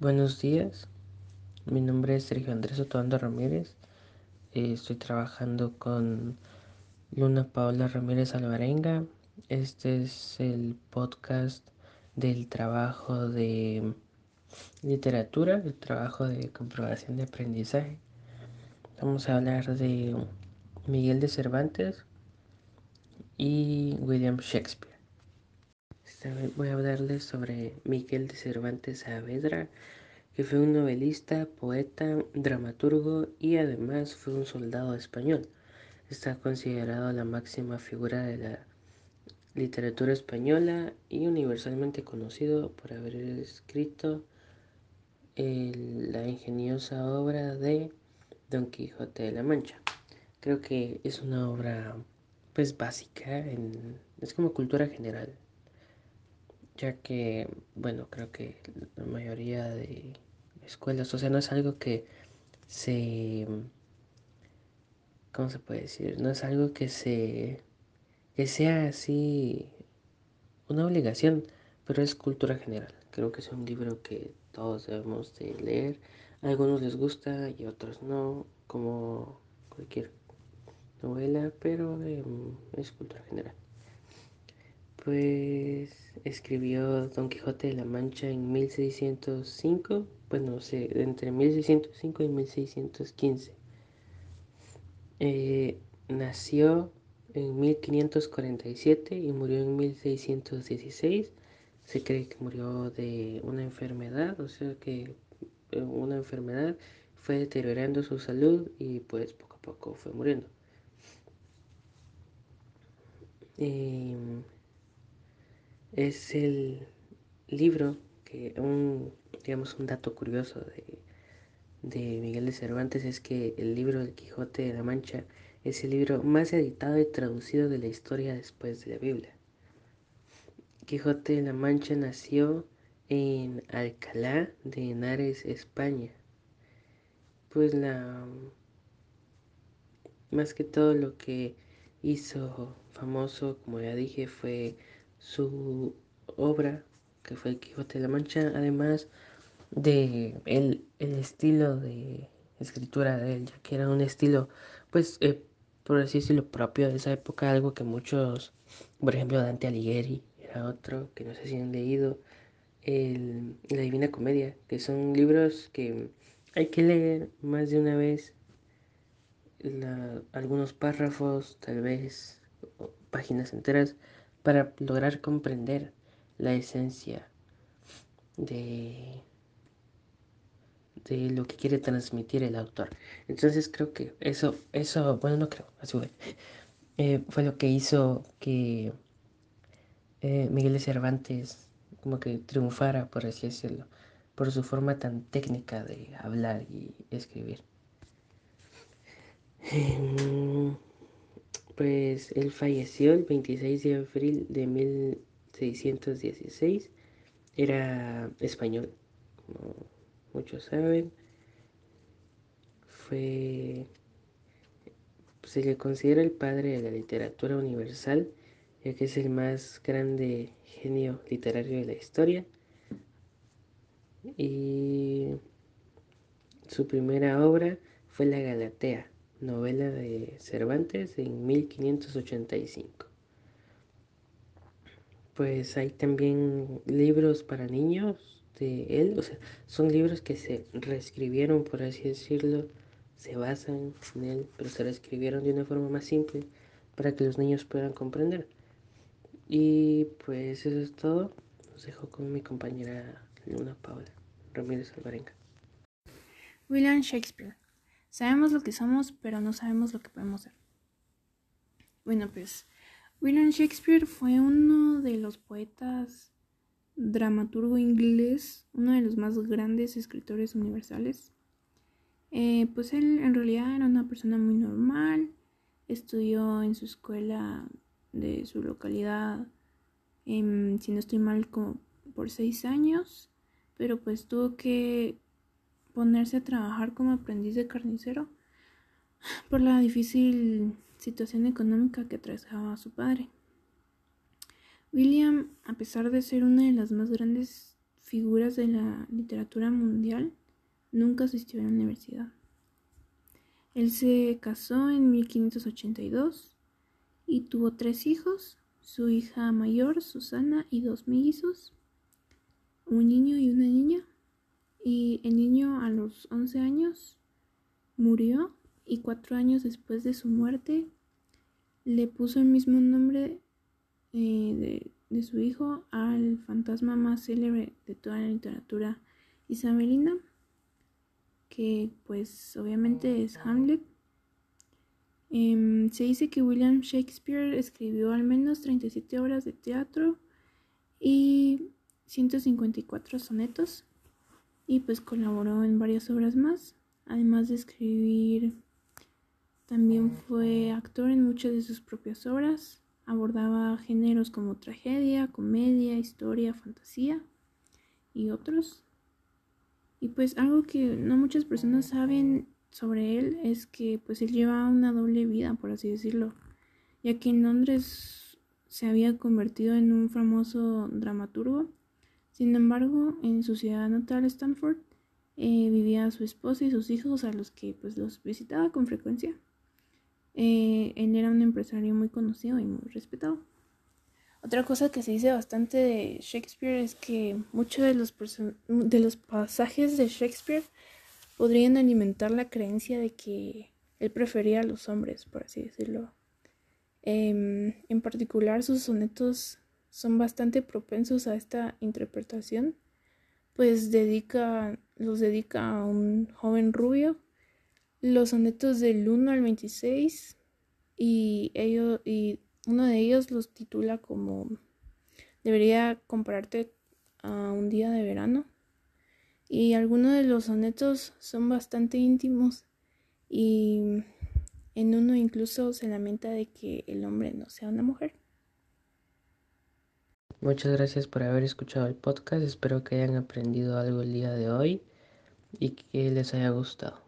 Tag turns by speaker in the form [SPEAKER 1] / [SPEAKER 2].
[SPEAKER 1] Buenos días, mi nombre es Sergio Andrés Otoando Ramírez. Eh, estoy trabajando con Luna Paola Ramírez Alvarenga. Este es el podcast del trabajo de literatura, el trabajo de comprobación de aprendizaje. Vamos a hablar de Miguel de Cervantes y William Shakespeare. Voy a hablarles sobre Miguel de Cervantes Saavedra, que fue un novelista, poeta, dramaturgo y además fue un soldado español. Está considerado la máxima figura de la literatura española y universalmente conocido por haber escrito la ingeniosa obra de Don Quijote de la Mancha. Creo que es una obra pues básica, en, es como cultura general, ya que, bueno, creo que la mayoría de escuelas, o sea, no es algo que se, ¿cómo se puede decir? No es algo que se, que sea así una obligación, pero es cultura general. Creo que es un libro que todos debemos de leer. A algunos les gusta y otros no, como cualquier novela, pero em, es cultura general. Pues escribió Don Quijote de la Mancha en 1605, bueno, entre 1605 y 1615. Eh, nació en 1547 y murió en 1616. Se cree que murió de una enfermedad, o sea que eh, una enfermedad fue deteriorando su salud y pues poco a poco fue muriendo. Em, es el libro que un, digamos, un dato curioso de, de Miguel de Cervantes es que el libro del Quijote de la Mancha es el libro más editado y traducido de la historia después de la Biblia. Quijote de la Mancha nació en Alcalá de Henares, España. Pues la más que todo lo que hizo famoso, como ya dije, fue su obra, que fue el Quijote de la Mancha, además de el, estilo de escritura de él, ya que era un estilo, pues, eh, por así decirlo, propio de esa época, algo que muchos, por ejemplo, Dante Alighieri era otro, que no sé si han leído, el, La Divina Comedia, que son libros que hay que leer más de una vez algunos párrafos, tal vez páginas enteras, para lograr comprender la esencia de, de lo que quiere transmitir el autor. Entonces creo que eso, eso, bueno, no creo, así fue, eh, fue lo que hizo que eh, Miguel de Cervantes como que triunfara, por así decirlo, por su forma tan técnica de hablar y escribir. Pues él falleció el 26 de abril de 1616. Era español, como muchos saben. Fue. Se le considera el padre de la literatura universal, ya que es el más grande genio literario de la historia. Y su primera obra fue La Galatea novela de Cervantes en 1585. Pues hay también libros para niños de él, o sea, son libros que se reescribieron, por así decirlo, se basan en él, pero se reescribieron de una forma más simple para que los niños puedan comprender. Y pues eso es todo. Los dejo con mi compañera Luna Paula Ramírez Alvarenga.
[SPEAKER 2] William Shakespeare Sabemos lo que somos, pero no sabemos lo que podemos ser. Bueno, pues William Shakespeare fue uno de los poetas dramaturgo inglés, uno de los más grandes escritores universales. Eh, pues él en realidad era una persona muy normal, estudió en su escuela de su localidad, em, si no estoy mal, como por seis años, pero pues tuvo que ponerse a trabajar como aprendiz de carnicero por la difícil situación económica que atravesaba su padre. William, a pesar de ser una de las más grandes figuras de la literatura mundial, nunca asistió a la universidad. Él se casó en 1582 y tuvo tres hijos, su hija mayor, Susana, y dos mellizos, un niño y una niña. Y el niño a los 11 años murió y cuatro años después de su muerte le puso el mismo nombre eh, de, de su hijo al fantasma más célebre de toda la literatura isabelina, que pues obviamente es Hamlet. Em, se dice que William Shakespeare escribió al menos 37 obras de teatro y 154 sonetos y pues colaboró en varias obras más, además de escribir también fue actor en muchas de sus propias obras, abordaba géneros como tragedia, comedia, historia, fantasía y otros. Y pues algo que no muchas personas saben sobre él es que pues él lleva una doble vida, por así decirlo, ya que en Londres se había convertido en un famoso dramaturgo. Sin embargo, en su ciudad natal, Stanford, eh, vivía su esposa y sus hijos a los que pues los visitaba con frecuencia. Eh, él era un empresario muy conocido y muy respetado. Otra cosa que se dice bastante de Shakespeare es que muchos de los, pasajes de Shakespeare podrían alimentar la creencia de que él prefería a los hombres, por así decirlo. Em, en particular, sus sonetos son bastante propensos a esta interpretación, pues dedica, los dedica a un joven rubio los sonetos del 1 al 26 y, ellos, y uno de ellos los titula como debería compararte a un día de verano y algunos de los sonetos son bastante íntimos y en uno incluso se lamenta de que el hombre no sea una mujer.
[SPEAKER 1] Muchas gracias por haber escuchado el podcast, espero que hayan aprendido algo el día de hoy y que les haya gustado.